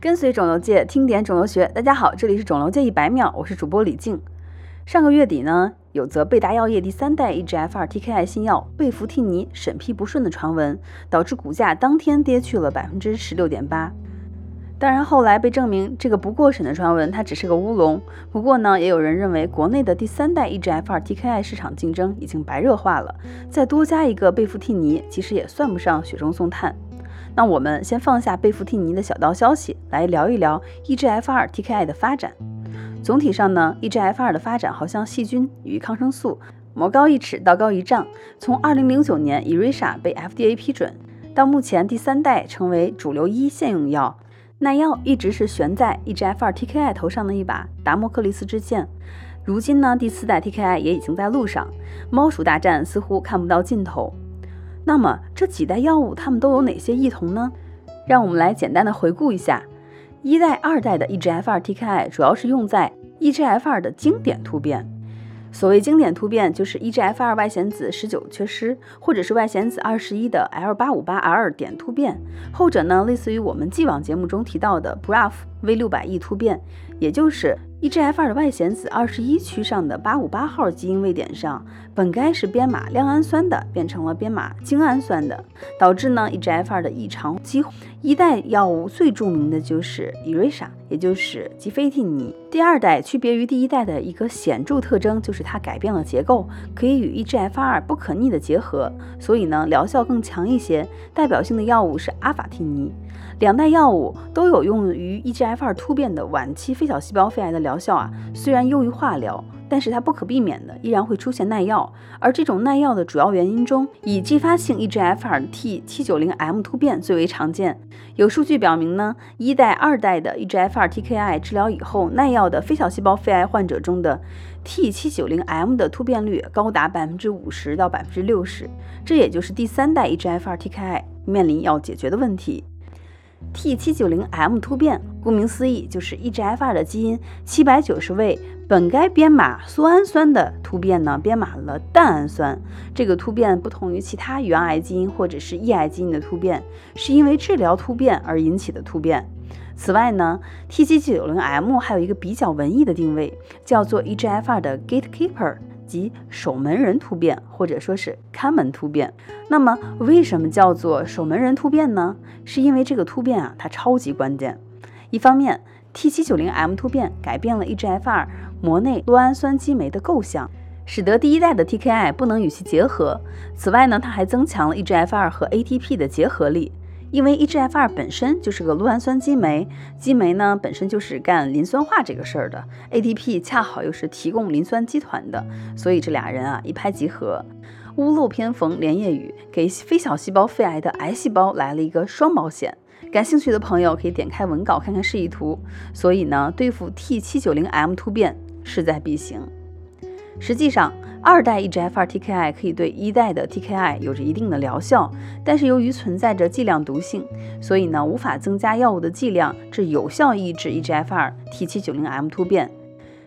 跟随肿瘤界听点肿瘤学，大家好，这里是肿瘤界一百秒，我是主播李静。上个月底呢，有则贝达药业第三代 EGFR TKI 新药贝福替尼审批不顺的传闻，导致股价当天跌去了百分之十六点八。当然后来被证明这个不过审的传闻它只是个乌龙。不过呢，也有人认为国内的第三代 EGFR TKI 市场竞争已经白热化了，再多加一个贝福替尼，其实也算不上雪中送炭。那我们先放下贝福替尼的小道消息，来聊一聊 EGFR TKI 的发展。总体上呢，EGFR 的发展好像细菌与抗生素，魔高一尺，道高一丈。从2009年 erisa 被 FDA 批准，到目前第三代成为主流一线用药，耐药一直是悬在 EGFR TKI 头上的一把达摩克利斯之剑。如今呢，第四代 TKI 也已经在路上，猫鼠大战似乎看不到尽头。那么这几代药物它们都有哪些异同呢？让我们来简单的回顾一下。一代、二代的 EGFR TKI 主要是用在 EGFR 的经典突变。所谓经典突变，就是 EGFR 外显子十九缺失，或者是外显子二十一的 L 八五八 R 点突变。后者呢，类似于我们既往节目中提到的 BRAF V 六百 E 突变，也就是。EGFR 的外显子二十一区上的八五八号基因位点上，本该是编码亮氨酸的，变成了编码精氨酸的，导致呢 EGFR 的异常激活。一代药物最著名的就是 Erisa，也就是吉菲替尼。第二代区别于第一代的一个显著特征就是它改变了结构，可以与 EGFR 不可逆的结合，所以呢疗效更强一些。代表性的药物是阿法替尼。两代药物都有用于 EGFR 突变的晚期非小细胞肺癌的疗效啊，虽然优于化疗，但是它不可避免的依然会出现耐药。而这种耐药的主要原因中，以继发性 EGFR T790M 突变最为常见。有数据表明呢，一代、二代的 EGFR TKI 治疗以后耐药的非小细胞肺癌患者中的 T790M 的突变率高达百分之五十到百分之六十，这也就是第三代 EGFR TKI 面临要解决的问题。T790M 突变，顾名思义，就是 EGFR 的基因七百九十位本该编码苏氨酸的突变呢，编码了蛋氨酸。这个突变不同于其他原癌基因或者是抑癌基因的突变，是因为治疗突变而引起的突变。此外呢，T790M 还有一个比较文艺的定位，叫做 EGFR 的 gatekeeper。即守门人突变，或者说是看门突变。那么，为什么叫做守门人突变呢？是因为这个突变啊，它超级关键。一方面，T790M 突变改变了 EGFR 膜内酪氨酸激酶的构象，使得第一代的 TKI 不能与其结合。此外呢，它还增强了 EGFR 和 ATP 的结合力。因为 EGFR 本身就是个酪氨酸激酶，激酶呢本身就是干磷酸化这个事儿的，ATP 恰好又是提供磷酸基团的，所以这俩人啊一拍即合，屋漏偏逢连夜雨，给非小细胞肺癌的癌细胞来了一个双保险。感兴趣的朋友可以点开文稿看看示意图。所以呢，对付 T790M 突变势在必行。实际上，二代 EGFR TKI 可以对一代的 TKI 有着一定的疗效，但是由于存在着剂量毒性，所以呢无法增加药物的剂量，至有效抑制 EGFR T790M 突变。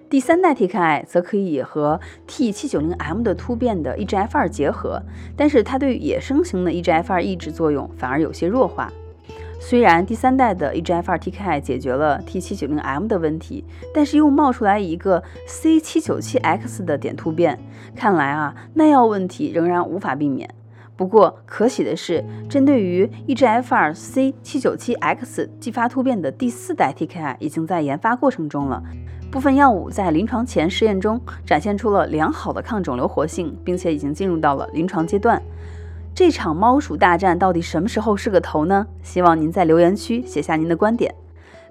第三代 TKI 则可以和 T790M 的突变的 EGFR 结合，但是它对野生型的 EGFR 抑制作用反而有些弱化。虽然第三代的 EGFR TKI 解决了 T790M 的问题，但是又冒出来一个 C797X 的点突变，看来啊耐药问题仍然无法避免。不过可喜的是，针对于 EGFR C797X 继发突变的第四代 TKI 已经在研发过程中了，部分药物在临床前试验中展现出了良好的抗肿瘤活性，并且已经进入到了临床阶段。这场猫鼠大战到底什么时候是个头呢？希望您在留言区写下您的观点。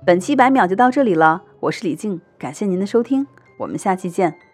本期百秒就到这里了，我是李静，感谢您的收听，我们下期见。